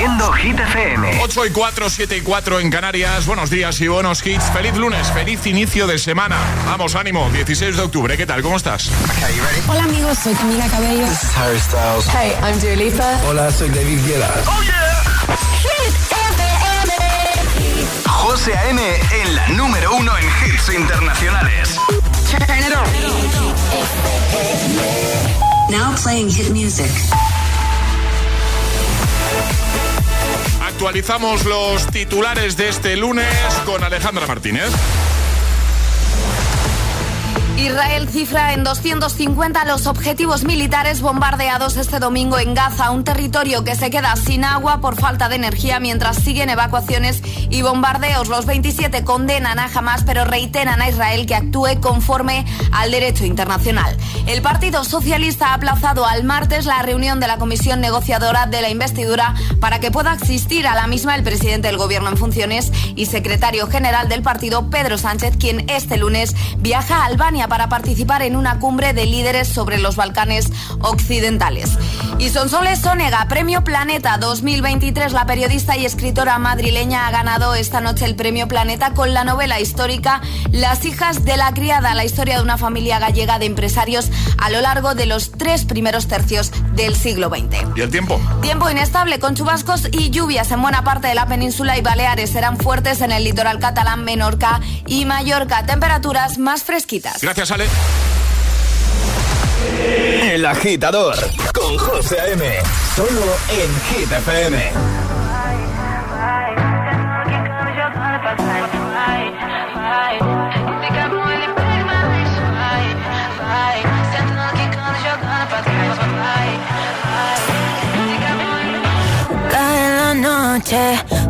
haciendo Hit FM. 8 y 4, 7 y 4 en Canarias. Buenos días y buenos hits. Feliz lunes, feliz inicio de semana. Vamos, ánimo, 16 de octubre. ¿Qué tal? ¿Cómo estás? Hola amigos, soy Camila Cabello. This is Harry Styles. Hey, I'm Dua Lipa. Hola, soy David Guetta. ¡Oh, yeah! Hit FM. José A.M. en la número uno en hits internacionales. Turn it on. Now playing hit music. Actualizamos los titulares de este lunes con Alejandra Martínez. Israel cifra en 250 los objetivos militares bombardeados este domingo en Gaza, un territorio que se queda sin agua por falta de energía mientras siguen evacuaciones y bombardeos. Los 27 condenan a Hamas pero reiteran a Israel que actúe conforme al derecho internacional. El Partido Socialista ha aplazado al martes la reunión de la comisión negociadora de la investidura para que pueda asistir a la misma el presidente del gobierno en funciones y secretario general del partido Pedro Sánchez, quien este lunes viaja a Albania para participar en una cumbre de líderes sobre los Balcanes occidentales. Y Sonsoles Sonega, Premio Planeta 2023, la periodista y escritora madrileña ha ganado esta noche el Premio Planeta con la novela histórica Las hijas de la criada, la historia de una familia gallega de empresarios a lo largo de los tres primeros tercios del siglo XX. ¿Y el tiempo? Tiempo inestable con chubascos y lluvias en buena parte de la península y Baleares serán fuertes en el litoral catalán, Menorca y Mallorca. Temperaturas más fresquitas. Gracias, Ale. El agitador con José A.M. Solo en Hit FM. Cae la noche,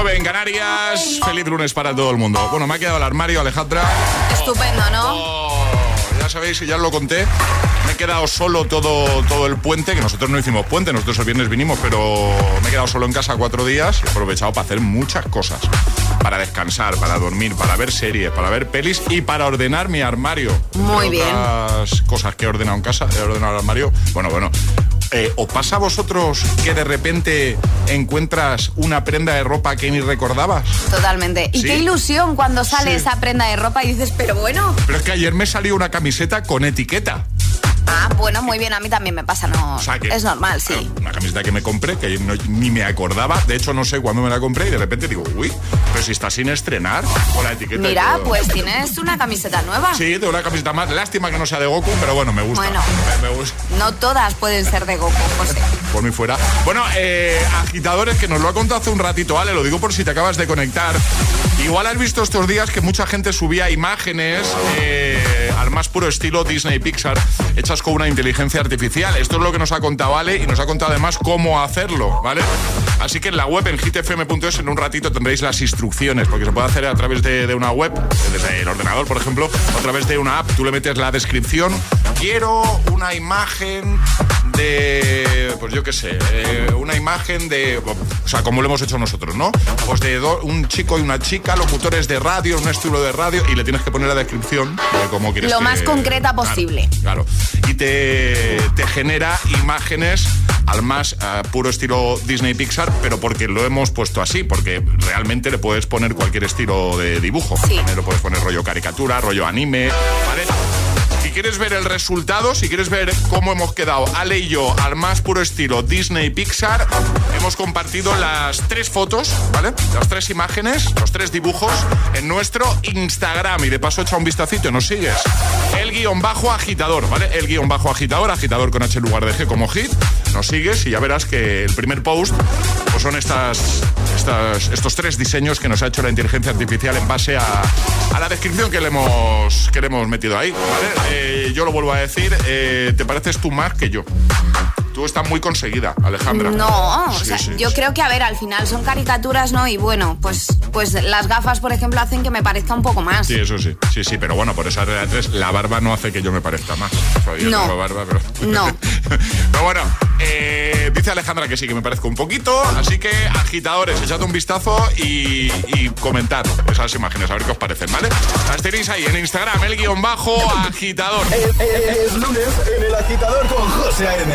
9 en Canarias. Feliz lunes para todo el mundo. Bueno, me ha quedado el armario, Alejandra. Estupendo, ¿no? Oh, ya sabéis, ya lo conté. Me he quedado solo todo, todo el puente, que nosotros no hicimos puente, nosotros el viernes vinimos, pero me he quedado solo en casa cuatro días y he aprovechado para hacer muchas cosas. Para descansar, para dormir, para ver series, para ver pelis y para ordenar mi armario. Muy Entre bien. otras cosas que he ordenado en casa, he ordenado el armario. Bueno, bueno. Eh, ¿Os pasa a vosotros que de repente encuentras una prenda de ropa que ni recordabas? Totalmente. Y Sí. qué ilusión cuando sale Sí. esa prenda de ropa y dices, pero bueno. Pero es que ayer me salió una camiseta con etiqueta. Ah, bueno, muy bien, a mí también me pasa, no. O sea que- es normal, sí. Claro, Una camiseta que me compré, que no- ni me acordaba. De hecho, no sé cuándo me la compré y de repente digo, uy, pero si está sin estrenar, con la etiqueta. Mira, pues tienes una camiseta nueva. Sí, tengo una camiseta más. Lástima que no sea de Goku, pero bueno, me gusta. Bueno. Me, me gusta. No todas pueden ser de Goku, José. Por mí fuera. Bueno, eh, agitadores, que nos lo ha contado hace un ratito, ¿vale? Lo digo por si te acabas de conectar. Igual has visto estos días que mucha gente subía imágenes eh, al más puro estilo Disney Pixar, hechas con una inteligencia artificial. Esto es lo que nos ha contado Ale y nos ha contado además cómo hacerlo, ¿vale? Así que en la web, en hitfm.es, en un ratito tendréis las instrucciones, porque se puede hacer a través de, de una web, desde el ordenador, por ejemplo, o a través de una app. Tú le metes la descripción. Quiero una imagen de, pues yo qué sé, eh, una imagen de, o sea, como lo hemos hecho nosotros, ¿no? Pues de do- un chico y una chica, locutores de radio, un estilo de radio, y le tienes que poner la descripción de cómo quieres Lo que- más concreta Claro, posible. Claro, Y te, te genera imágenes al más eh, puro estilo Disney Pixar, pero porque lo hemos puesto así, porque realmente le puedes poner cualquier estilo de dibujo. Sí. También lo puedes poner rollo caricatura, rollo anime, ¿vale? Si quieres ver el resultado, si quieres ver cómo hemos quedado Ale y yo al más puro estilo Disney Pixar, hemos compartido las tres fotos, ¿vale? Las tres imágenes, los tres dibujos en nuestro Instagram. Y de paso echa un vistacito, nos sigues. El guion bajo agitador, ¿vale? El guion bajo agitador, agitador con H en lugar de G como hit. Nos sigues y ya verás que el primer post pues son estas, estos tres diseños que nos ha hecho la inteligencia artificial en base a, a la descripción que le hemos, que le hemos metido ahí. Eh, yo lo vuelvo a decir, eh, te pareces tú más que yo. Tú estás muy conseguida, Alejandra. No, o Sí, sea, sí, yo sí. creo que, a ver, al final son caricaturas, ¿no? Y bueno, pues, pues las gafas, por ejemplo, hacen que me parezca un poco más. Sí, eso sí. Sí, sí, pero bueno, por esa regla de tres, la barba no hace que yo me parezca más. O sea, yo No. tengo barba, pero... No. pero bueno, eh, dice Alejandra que sí, que me parezco un poquito. Así que, agitadores, echad un vistazo y, y comentad esas imágenes, a ver qué os parecen, ¿vale? Las tenéis ahí en Instagram, el guion bajo agitador. Es, es lunes en el agitador con José A.M.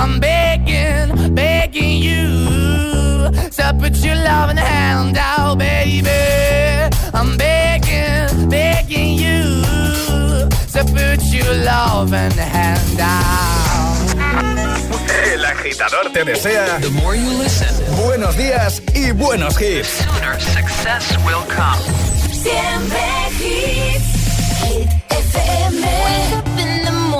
I'm begging, begging you to put your loving hand out, baby. I'm begging, begging you to put your loving hand out. El agitador te desea buenos días y buenos hits. success will come. Siempre hits. Hit FM.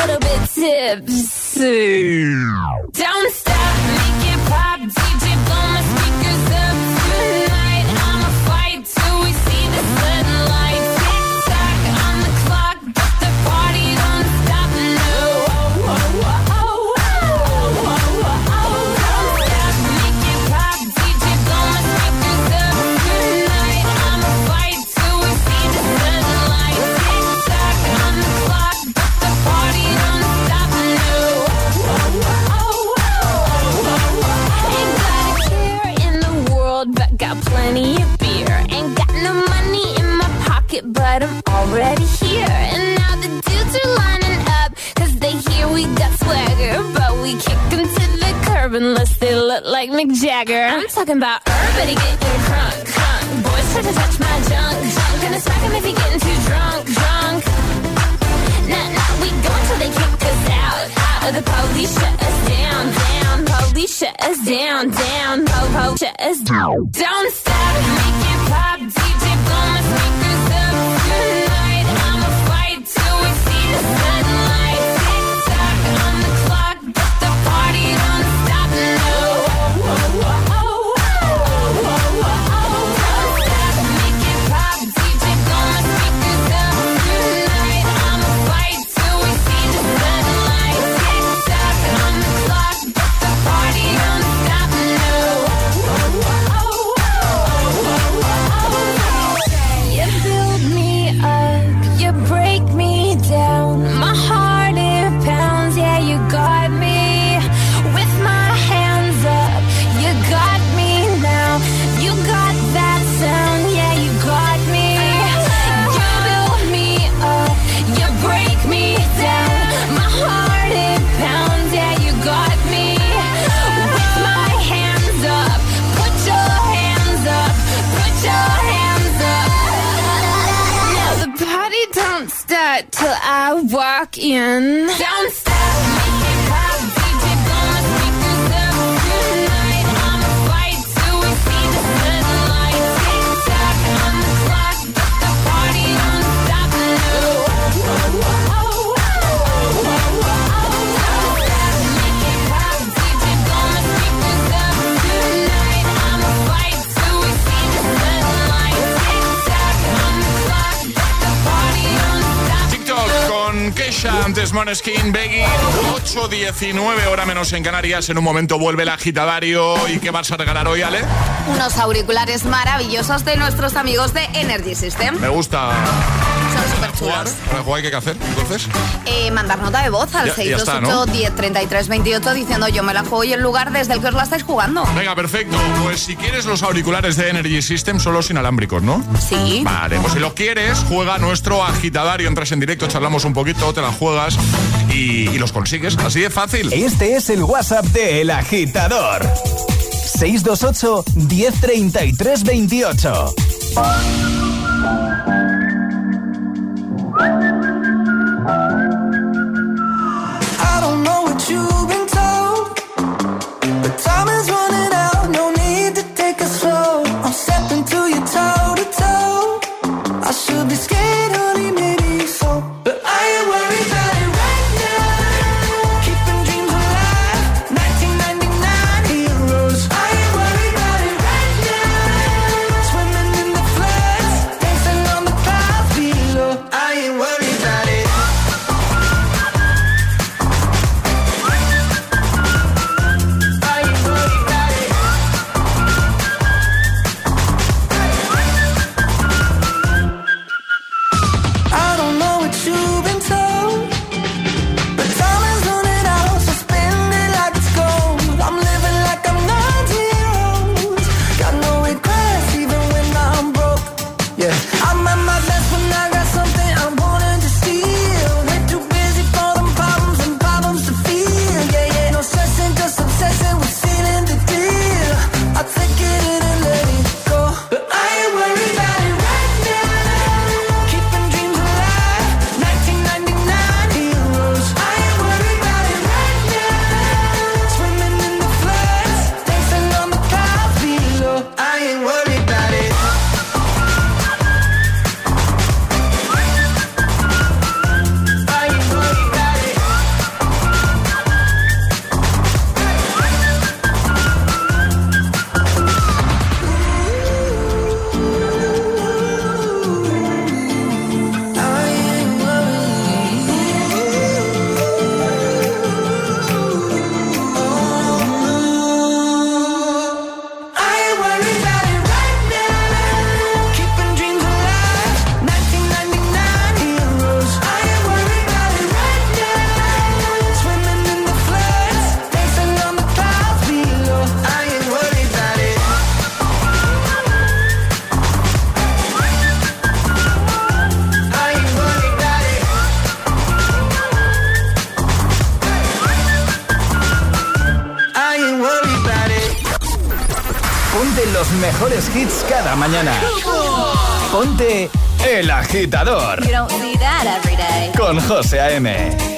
little bit tipsy. Downstairs. Talking about everybody getting crunk, crunk. Boys try to touch my junk, junk. Gonna smack him if he getting too drunk, drunk. Nah, nah, we go until they kick us out, out. Or the police shut us down, down. Police shut us down, down. Po, po, shut us down. Don't till I walk in. Don't Antes Moneskin, Beggy, 8.19 hora menos en Canarias. En un momento vuelve el agitadario. ¿Y qué vas a regalar hoy, Ale? Unos auriculares maravillosos de nuestros amigos de Energy System. Me gusta Son súper jugar. chulos. Para jugar, ¿qué hay que hacer? Entonces, Eh, mandar nota de voz al Ya- ya está, 628 ¿no? 10 33 28 diciendo yo me la juego y el lugar desde el que os la estáis jugando. venga, perfecto. Pues si quieres los auriculares de Energy System, solo sin inalámbricos, ¿no? Sí. Vale, pues si lo quieres, juega nuestro agitadario. Entras en directo, charlamos un poquito, te la juegas y, y los consigues. Así de fácil. Este es el WhatsApp de El Agitador. 628 1033 28. I mejores hits cada mañana. Ponte El Agitador con José A.M.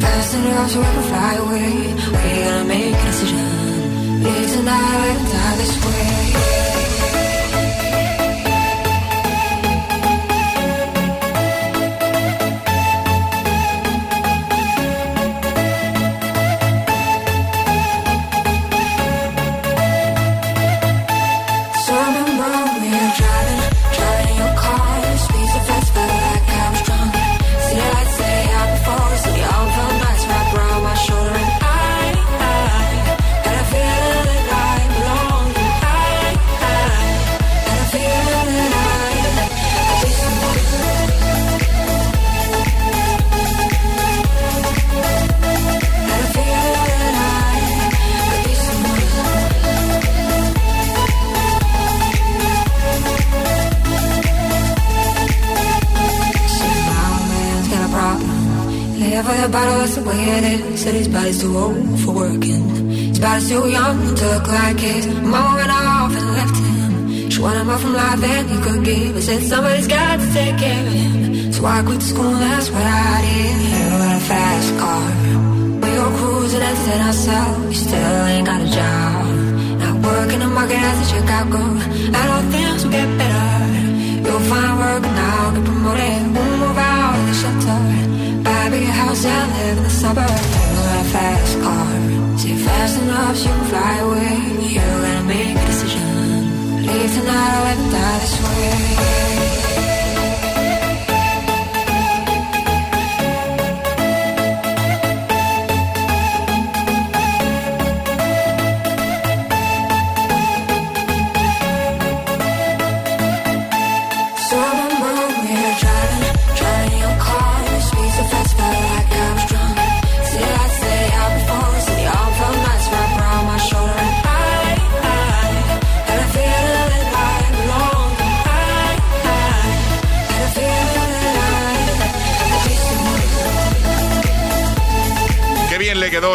Fast enough so we can fly away. We gotta make a decision. Live tonight and die this way. Said his body's too old for working. His body's too young to look like his. Mama went off and left him. She wanted more from life than he could give. I said somebody's got to take care of him. So I quit school, that's what I did. You got a fast car. We go cruising and set ourselves. You still ain't got a job. Not working the market as a Chicago. I know things will get better. You'll find work now, get promoted. We'll move out of the shelter. Buy a bigger house and live in the suburbs. A fast car. See fast enough, you can fly away. You gotta make a decision. Leave tonight or let die this way.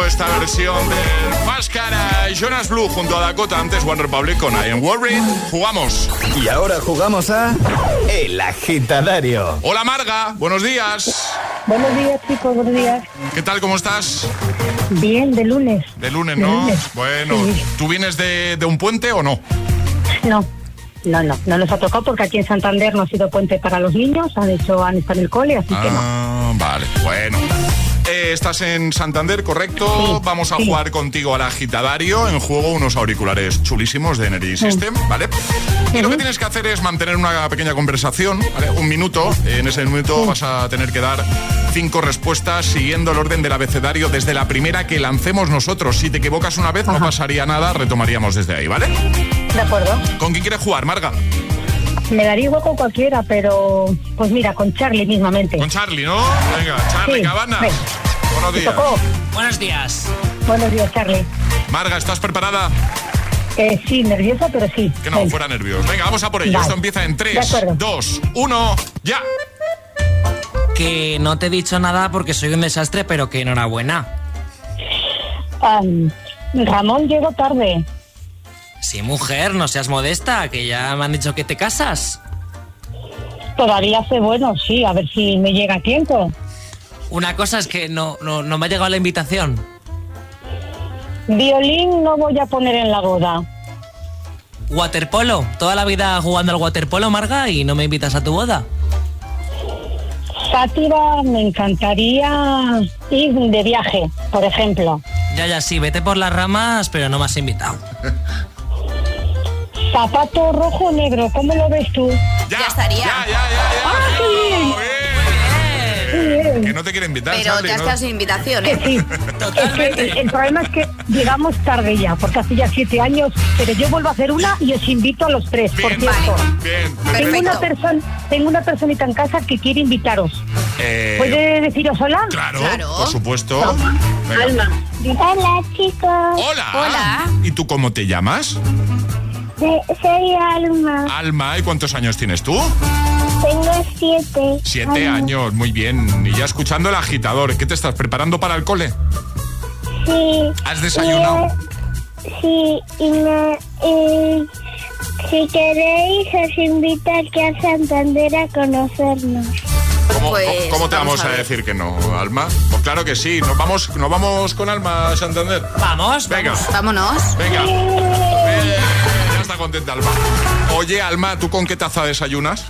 Esta versión del Fast a Jonas Blue junto a Dakota antes One Republic con I Am Worried. Jugamos. Y ahora jugamos a El Agitadario. Hola Marga, buenos días. Buenos días, chicos, buenos días. ¿Qué tal? ¿Cómo estás? Bien, de lunes. De lunes, De ¿no? lunes. Bueno, Sí. ¿tú vienes de, de un puente o no? No, no, no, no nos ha tocado porque aquí en Santander no ha sido puente para los niños, han hecho, han estado en el cole, así que no. Ah, vale, bueno. Eh, estás en Santander, correcto. Sí, Vamos a sí. jugar contigo al agitadario. En juego unos auriculares chulísimos de Energy System, ¿vale? Y lo que tienes que hacer es mantener una pequeña conversación, ¿vale? Un minuto. En ese minuto vas a tener que dar cinco respuestas siguiendo el orden del abecedario desde la primera que lancemos nosotros. Si te equivocas una vez no pasaría nada, retomaríamos desde ahí, ¿vale? De acuerdo. ¿Con quién quieres jugar, Marga? Me daría igual con cualquiera, pero pues mira, con Charlie mismamente. Con Charlie, ¿no? Venga, Charlie Sí, Cabanas. venga. Buenos días. tocó. Buenos días. Buenos días, Charlie. Marga, ¿estás preparada? Eh, sí, nerviosa, pero sí. Que no, Venga. fuera nervios. Venga, vamos a por ello. Vale. Esto empieza en De 3, acuerdo. 2, 1, ya. Que no te he dicho nada porque soy un desastre, pero que enhorabuena. Am, Ramón llegó tarde. Sí, mujer, no seas modesta, que ya me han dicho que te casas. Todavía hace bueno, sí, a ver si me llega a tiempo. Una cosa es que no, no, no me ha llegado la invitación. Violín no voy a poner en la boda. Waterpolo, toda la vida jugando al waterpolo, Marga, y no me invitas a tu boda. Sátira, me encantaría ir de viaje, por ejemplo. Ya, ya, sí, vete por las ramas, pero no me has invitado. Zapato rojo o negro, ¿cómo lo ves tú? Ya, estaría. Ya, ya, ya, ya. ¡Ah, qué bien! Bien. Que no te quiere invitar, Pero Charlie, te has ¿no? quedado sin invitación, Que ¿eh? sí. Es que el, problema es que llegamos tarde ya, porque hace ya siete años, pero yo vuelvo a hacer una y os invito a los tres, por Bien, cierto. bien, Tengo perfecto. una, persona, tengo una personita en casa que quiere invitaros. Eh, ¿Puede deciros hola? Claro, Claro. por supuesto. Alma. Hola chicos, Hola. Hola. ¿Y tú cómo te llamas? Soy Alma, Alma, ¿y cuántos años tienes tú? tengo siete. Siete años, muy bien. Y ya escuchando el agitador, ¿qué te estás preparando para el cole? Sí. ¿Has desayunado? Y, sí, y me, y si queréis os invito aquí a Santander a conocernos. ¿Cómo, Pues, cómo- cómo te vamos vamos a decir que no, Alma? Pues claro que sí. ¿Nos vamos, nos vamos con Alma a Santander? Vamos, Venga, vamos. Vámonos. venga. Está contenta Alma. Oye, Alma, ¿tú con qué taza desayunas?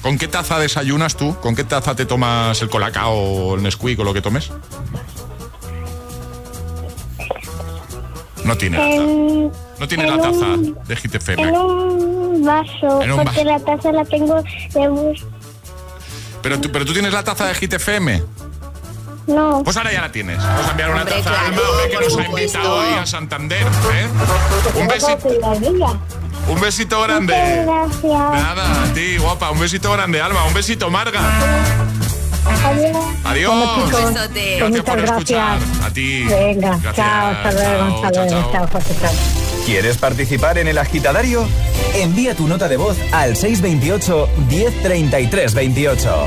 ¿Con qué taza desayunas tú? ¿Con qué taza te tomas el colacao o el Nesquik o lo que tomes? No tiene la taza. No tiene en la taza un- de GTFM. en un vaso, En un porque vaso. la taza la tengo de bus. Pero tú, pero tú tienes la taza de GTFM. No, Pues ahora ya la tienes. Vamos a enviar una Hombre, taza a claro, Alma, que nos ha invitado ahí a Santander. ¿eh? Un besito, un besito muchas grande. gracias. Nada, a ti, guapa. Un besito grande, Alma. Un besito, Marga. Adiós. Adiós. Un besote. Gracias Muchas por escuchar. gracias. A ti. Venga, Gracias. chao, hasta luego, Chao, hasta chao, luego, chao. chao, José, chao. ¿Quieres participar en el agitadario? Envía tu nota de voz al 628 1033 28.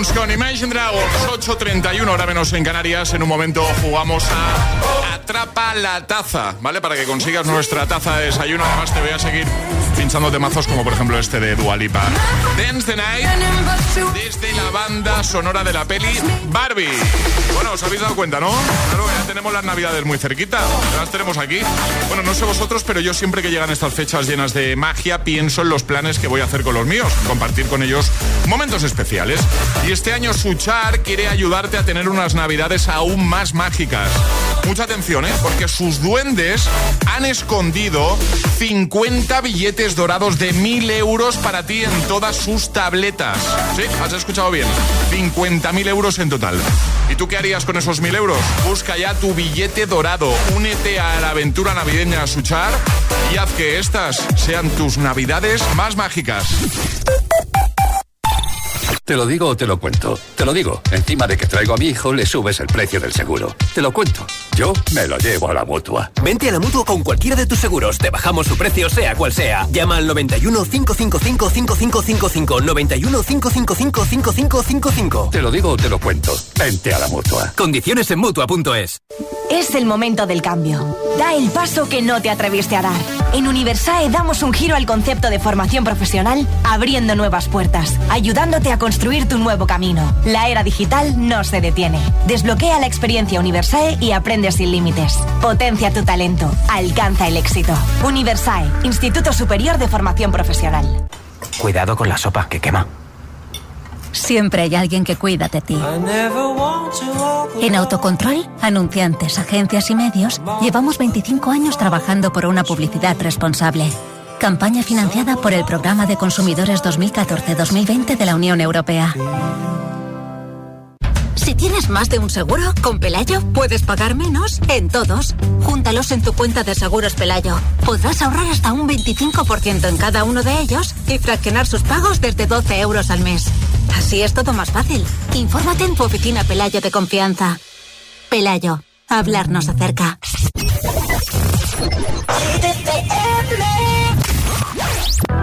Con Imagine Dragons, 8.31 hora menos en Canarias. En un momento jugamos a Atrapa la Taza, ¿vale? Para que consigas nuestra taza de desayuno. Además te voy a seguir pinchando temazos como por ejemplo este de Dualipa. Dance the Night, desde la banda sonora de la peli Barbie. Bueno, os habéis dado cuenta, ¿no? Claro, ya tenemos las navidades muy cerquita. Las tenemos aquí. Bueno, no sé vosotros, pero yo siempre que llegan estas fechas llenas de magia pienso en los planes que voy a hacer con los míos. Compartir con ellos momentos especiales. Y este año Suchar quiere ayudarte a tener unas navidades aún más mágicas. Mucha atención, ¿eh? Porque sus duendes han escondido 50 billetes dorados de 1000 euros para ti en todas sus tabletas. ¿Sí? ¿Has escuchado bien? 50.000 euros en total. ¿Y tú qué harías con esos 1000 euros? Busca ya tu billete dorado. Únete a la aventura navideña Suchar y haz que estas sean tus navidades más mágicas. Te lo digo o te lo cuento. Te lo digo. Encima de que traigo a mi hijo, le subes el precio del seguro. Te lo cuento. Yo me lo llevo a la mutua. Vente a la mutua con cualquiera de tus seguros. Te bajamos su precio, sea cual sea. Llama al 91 555 5555. 91 555 5555. Te lo digo o te lo cuento. Vente a la mutua. Condiciones en mutua.es. Es el momento del cambio. Da el paso que no te atreviste a dar. En Universae damos un giro al concepto de formación profesional, abriendo nuevas puertas, ayudándote a construir tu nuevo camino. La era digital no se detiene. Desbloquea la experiencia Universae y aprende sin límites. Potencia tu talento. Alcanza el éxito. Universae, Instituto Superior de Formación Profesional. Cuidado con la sopa que quema. Siempre hay alguien que cuida de ti. En Autocontrol, anunciantes, agencias y medios, llevamos 25 años trabajando por una publicidad responsable. Campaña financiada por el Programa de Consumidores 2014-2020 de la Unión Europea. Si tienes más de un seguro, con Pelayo puedes pagar menos en todos. Júntalos en tu cuenta de seguros Pelayo. Podrás ahorrar hasta un 25% en cada uno de ellos y fraccionar sus pagos desde 12 euros al mes. Así es todo más fácil. Infórmate en tu oficina Pelayo de confianza. Pelayo, hablarnos acerca.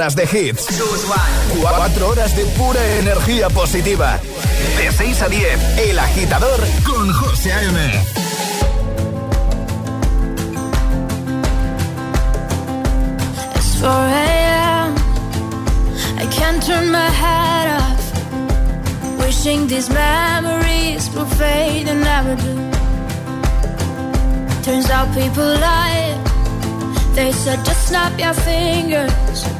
Horas de hits. 4 horas de pura energía positiva. De 6 a 10, El Agitador con José A.M. It's 4 a.m. I can't turn my head off. Wishing these memories will fade and never do. Turns out people lie. They said just snap your fingers.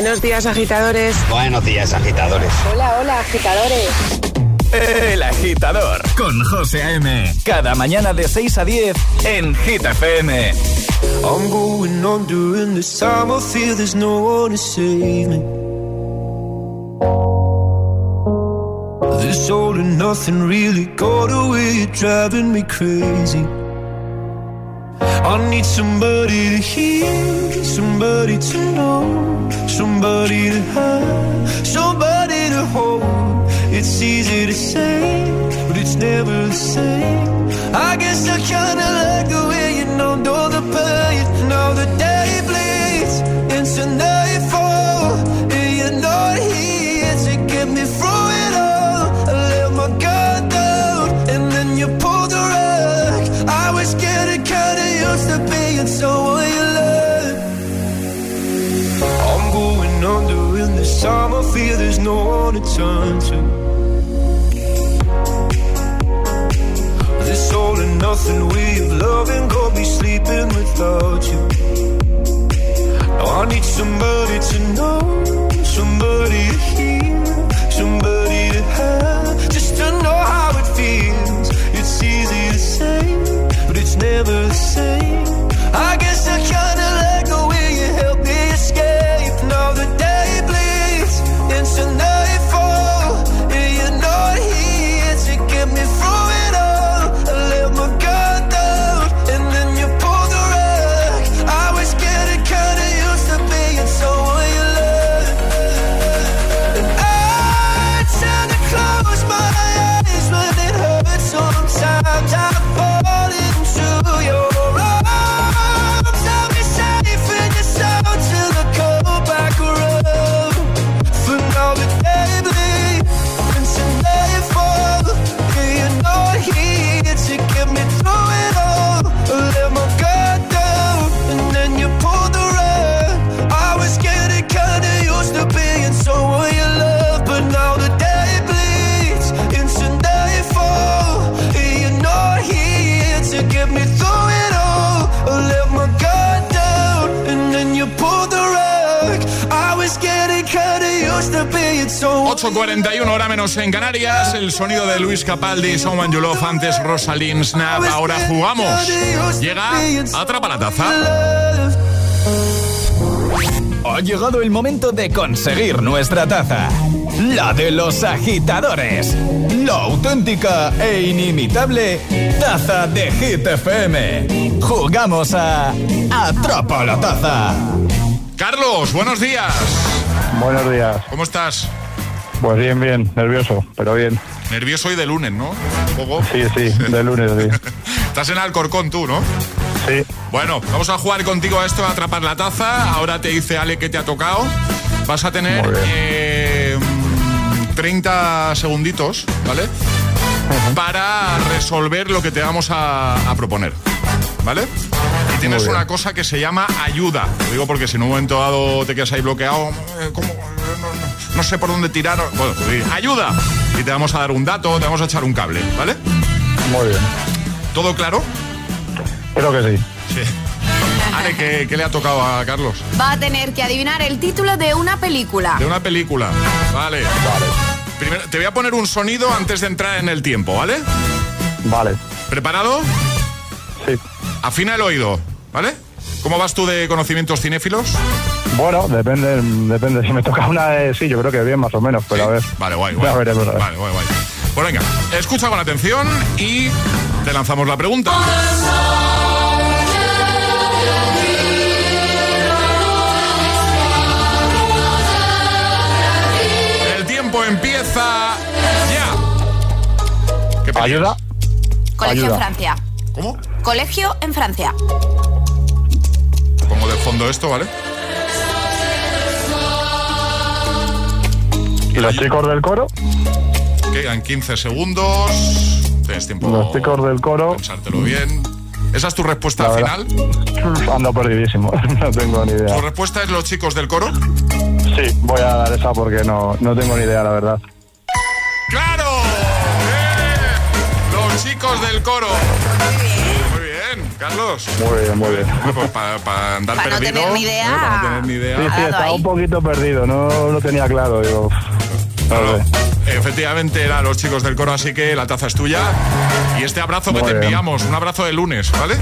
Buenos días, agitadores. Buenos días, agitadores. Hola, hola, agitadores. El agitador con José A.M. Cada mañana de 6 a 10 en Hit FM. I'm going on during this time. I feel there's no one to save me. This all and nothing really got away, driving me crazy. I need somebody to hear, somebody to know, somebody to have, somebody to hold. It's easy to say, but it's never the same. I guess I kinda like the way you know, know the pain. Now the feel there's no one to turn to. This all and nothing of loving got me sleeping without you. Now I need somebody to know, somebody to hear, somebody to have, just to know how it feels. It's easy to say, but it's never the same. 8.41 hora menos en Canarias, el sonido de Luis Capaldi, Someone You Love, antes Rosalind Snap, ahora jugamos. Llega Atrapa la Taza. Ha llegado el momento de conseguir nuestra taza. La de los agitadores. La auténtica e inimitable taza de Hit FM. Jugamos a Atrapa la taza. Carlos, buenos días. Buenos días. ¿Cómo estás? Pues bien, bien, nervioso, pero bien. Nervioso hoy de lunes, ¿no? Un poco. Sí, sí, de lunes, sí. Estás en Alcorcón tú, ¿no? Sí. Bueno, vamos a jugar contigo a esto, a atrapar la taza. Ahora te dice Ale que te ha tocado. Vas a tener eh, 30 segunditos, ¿vale? Para resolver lo que te vamos a, a proponer, ¿vale? Y tienes una cosa que se llama ayuda. Lo digo porque si en un momento dado te quedas ahí bloqueado, eh, ¿cómo? No, sé por dónde tirar. Bueno, ayuda. Y te vamos a dar un dato, te vamos a echar un cable, ¿vale? Muy bien. ¿Todo claro? Creo que sí. Sí. Ale, ¿qué, qué le ha tocado a Carlos? Va a tener que adivinar el título de una película. De una película. Vale. Vale. Primero, te voy a poner un sonido antes de entrar en el tiempo, ¿vale? Vale. ¿Preparado? Sí. Afina el oído, ¿vale? ¿Cómo vas tú de conocimientos cinéfilos? Bueno, depende, depende. Si me toca una de sí, yo creo que bien, más o menos, pero a ver. Vale, guay, guay. veremos, a ver. Vale, guay, guay. Pues venga, escucha con atención y te lanzamos la pregunta. El tiempo empieza ya. ¿Qué ¿Ayuda? Colegio Ayuda. en Francia. ¿Cómo? Colegio en Francia. Pongo de fondo esto, ¿vale? Los chicos del coro? Quedan 15 segundos. Tienes tiempo Los chicos del coro. pensártelo bien. ¿Esa es tu respuesta La final? Ando perdidísimo, no tengo ni idea. ¿Tu respuesta es los chicos del coro? Sí, voy a dar esa porque no, no tengo ni idea, la verdad. ¡Claro! ¡Bien! Los chicos del coro. Carlos. Muy bien, muy bien. Pues para andar Para no perdido. tener ni idea. ¿eh? Para no tener ni idea. Sí, sí, estaba un poquito perdido, no lo tenía claro. Digo, no sé. Efectivamente eran los chicos del coro, así que la taza es tuya. Y este abrazo que te bien. enviamos, un abrazo de lunes, ¿vale?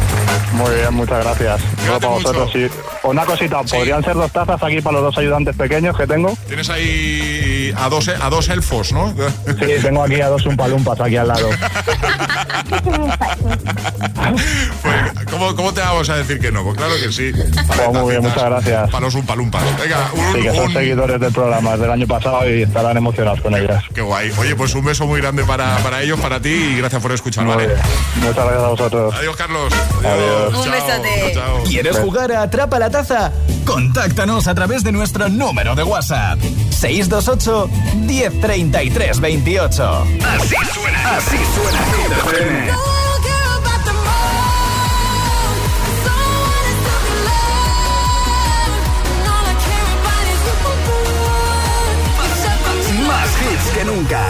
Muy bien, muchas gracias. Todo para vosotros, sí. Una cosita, ¿podrían ser dos tazas aquí para los dos ayudantes pequeños que tengo? Tienes ahí a dos, a dos elfos, ¿no? Sí, tengo aquí a dos umpalumpas aquí al lado. ¿Cómo, ¿Cómo te vamos a decir que no? Pues claro que sí. Pues muy bien, muchas gracias. Para los umpalumpas. Venga, un, Sí, que son un- seguidores del programa del año pasado y estarán emocionados con ellas. Qué guay. Oye, pues un beso muy grande para, para ellos, para ti y gracias por escuchar, Muy ¿vale? bien. Muchas gracias a vosotros. Adiós, Carlos. Adiós. Un Chao. besote. Chao. ¿Quieres jugar a Atrapa la Taza? Contáctanos a través de nuestro número de WhatsApp. 628 1033 28. Así suena. Así suena hits que nunca.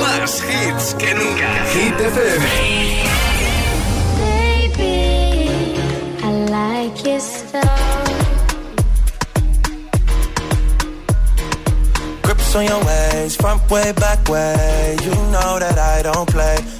Más hits que nunca. Hit FM. Baby, I like your stuff. Grips on your ways, front way, back way. You know that I don't play.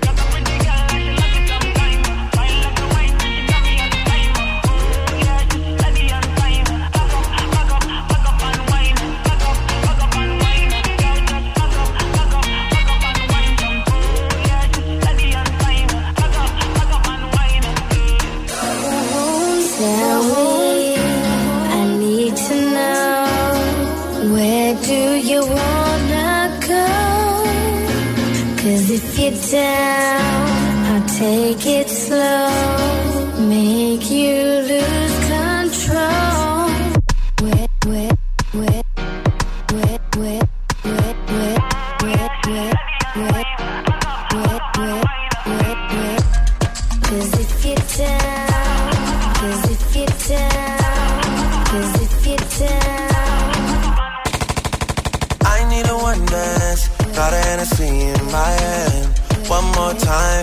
Down, I'll take it slow, make you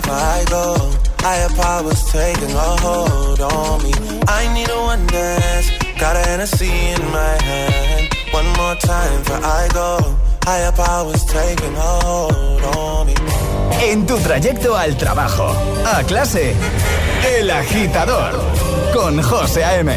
time before I go. Higher powers taking a hold on me. I need a one dance. Got a Hennessy in my hand. One more time before I go. Higher powers taking a hold on me. En tu trayecto al trabajo, a clase, El Agitador, con José A.M.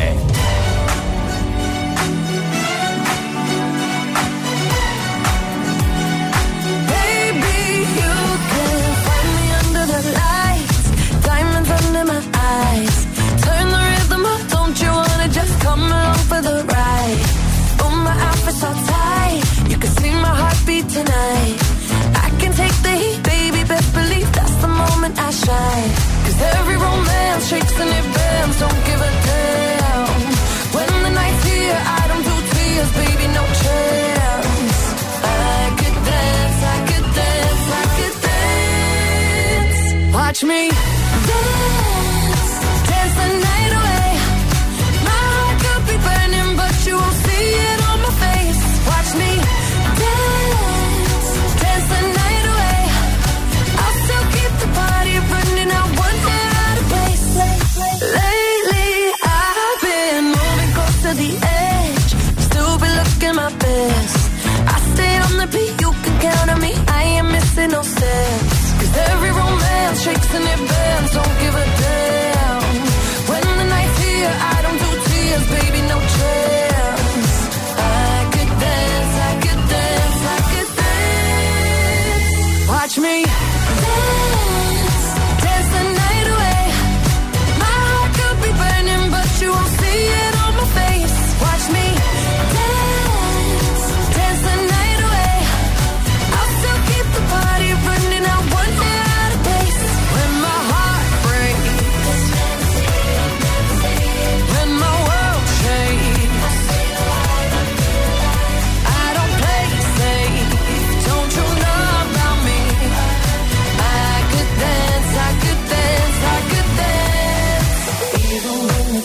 me.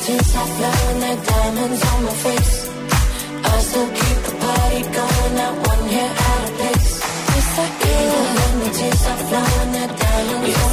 The tears are flowing, like diamonds on my face. I still keep the party going, not one hair out of place. Yes, I can. The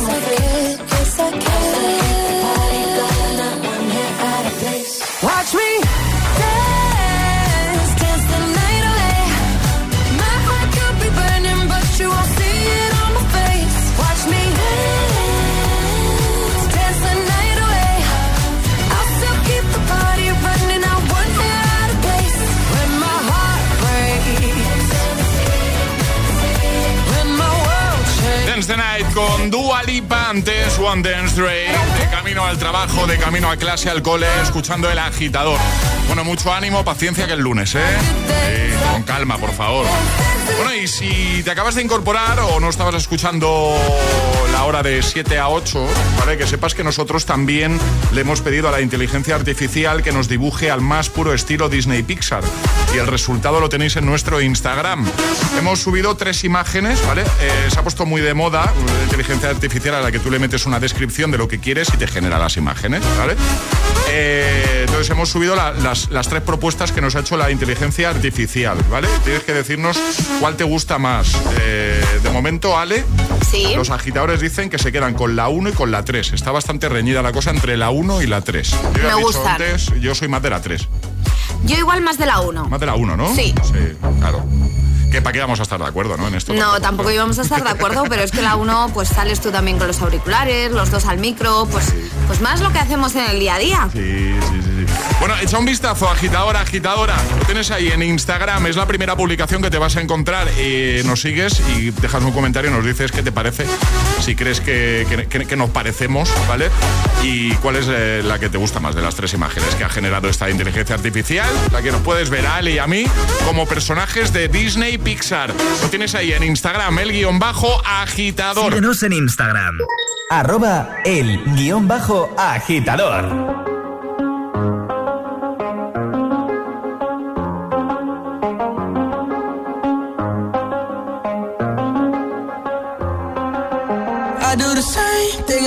Antes One Dance de camino al trabajo, de camino a clase, al cole, escuchando el agitador. Bueno, mucho ánimo, paciencia que el lunes, ¿eh? Sí, con calma, por favor. Bueno, y si te acabas de incorporar o no estabas escuchando la hora de 7 a 8, ¿vale? Que sepas que nosotros también le hemos pedido a la inteligencia artificial que nos dibuje al más puro estilo Disney Pixar. Y el resultado lo tenéis en nuestro Instagram. Hemos subido tres imágenes, ¿vale? Eh, se ha puesto muy de moda la inteligencia artificial a la que tú le metes una descripción de lo que quieres y te genera las imágenes, ¿vale? Eh, entonces hemos subido la- las, las tres propuestas que nos ha hecho la inteligencia artificial, ¿vale? Tienes que decirnos cuál te gusta más. Eh, de momento, Ale, Sí. los agitadores dicen que se quedan con la 1 y con la 3. Está bastante reñida la cosa entre la 1 y la 3. Yo ya Me dicho gustan. antes, yo soy más de la 3. Yo igual más de la 1. Más de la 1, ¿no? Sí. Sí, claro. Que para qué vamos a estar de acuerdo, ¿no? En esto. No, tampoco íbamos a estar de acuerdo, pero es que la 1, pues sales tú también con los auriculares, los dos al micro, pues, pues más lo que hacemos en el día a día. Sí, sí, sí, sí. Bueno, echa un vistazo, agitadora, agitadora. Lo tienes ahí en Instagram, es la primera publicación que te vas a encontrar. Nos sigues y dejas un comentario y nos dices qué te parece, si crees que- que nos parecemos, ¿vale? Y cuál es eh, la que te gusta más de las tres imágenes que ha generado esta inteligencia artificial, la que nos puedes ver a Ale y a mí como personajes de Disney Pixar. Lo tienes ahí en Instagram, el guion bajo agitador. Síguenos en Instagram. Arroba el guion bajo agitador.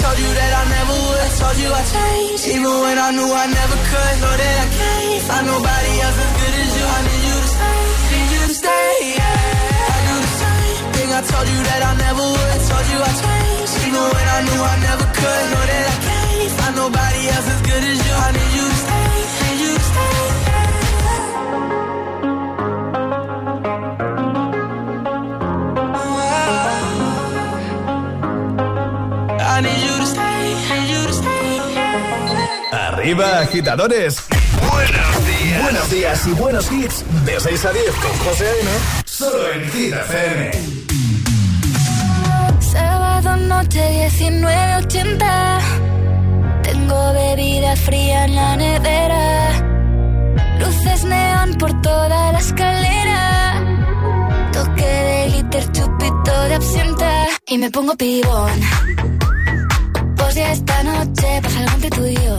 Told you that I never would. I told you I changed, even when I knew I never could. Know that I can't Find nobody else as good as you. I need you to stay, need you to stay. Yeah. I do the same thing. I told you that I never would. I told you I changed, even when I knew I never could. Know that I can't find nobody else as good as you. I need you to stay, Arriba, agitadores. Buenos días. Buenos días y buenos hits. De 6 a 10 con José A.M. Solo en Hit FM. Sábado noche 19.80 Tengo bebida fría en la nevera Luces neón por toda la escalera Toque de glitter, chupito de absenta Y me pongo pibón Pues ya esta noche pasa algo entre tú y yo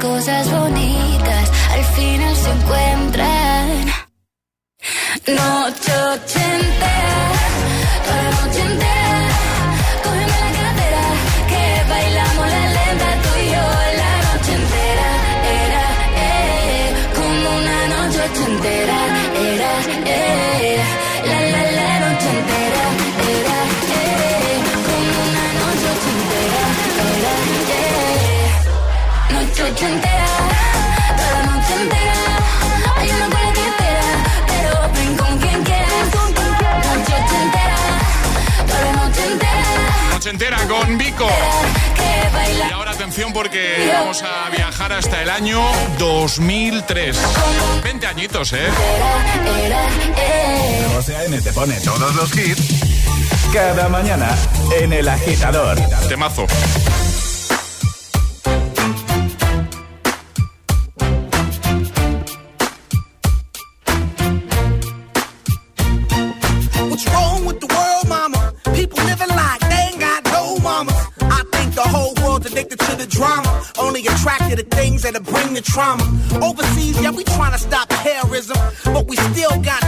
cosas bonitas al final se encuentran. Noche ochentera, entera. Con Vico. Y ahora atención porque vamos a viajar hasta el año 2003. 20 añitos, ¿eh? José A.M. te pone todos los hits cada mañana en El Agitador. Temazo. To things that'll bring the trauma. Overseas, yeah, we trying to stop terrorism. But we still got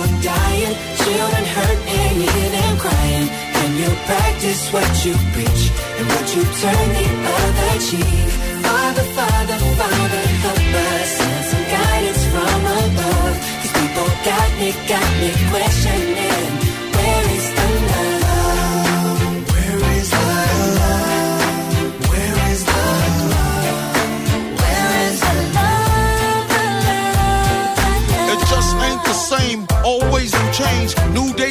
dying, children hurt, and crying. When you practice what you preach and what you turn the other cheek. Father, Father, Father, help us send some guidance from above. These people got me, got me questioning.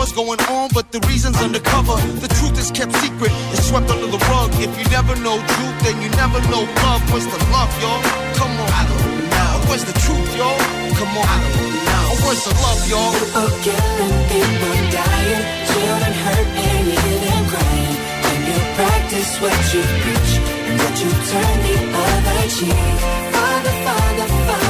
war's going on, but the reason's undercover. The truth is kept secret, it's swept under the rug. If you never know truth, then you never know love. Where's the love, y'all? Come on, I don't know. Where's the truth, y'all? Come on, I don't know. Where's the love, y'all? People killing, people dying, children hurt and crying. When you practice what you preach, and what you turn the other cheek. Father, Father, Father.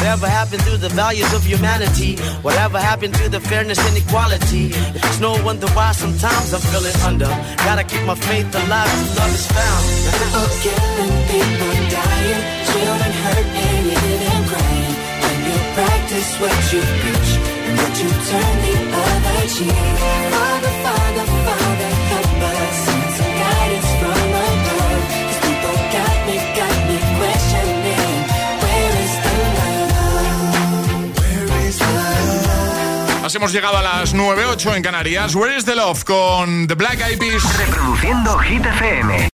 Whatever happened to the values of humanity? Whatever happened to the fairness and equality? It's no wonder why sometimes I'm feeling under. Gotta keep my faith alive till love is found. People people dying, children hurt and even crying. When you practice what you preach, and what you turn the other cheek. Father, Father, Father, hemos llegado a las 9.08 en Canarias. Where is the Love con The Black Eyed Peas. Reproduciendo Hit FM.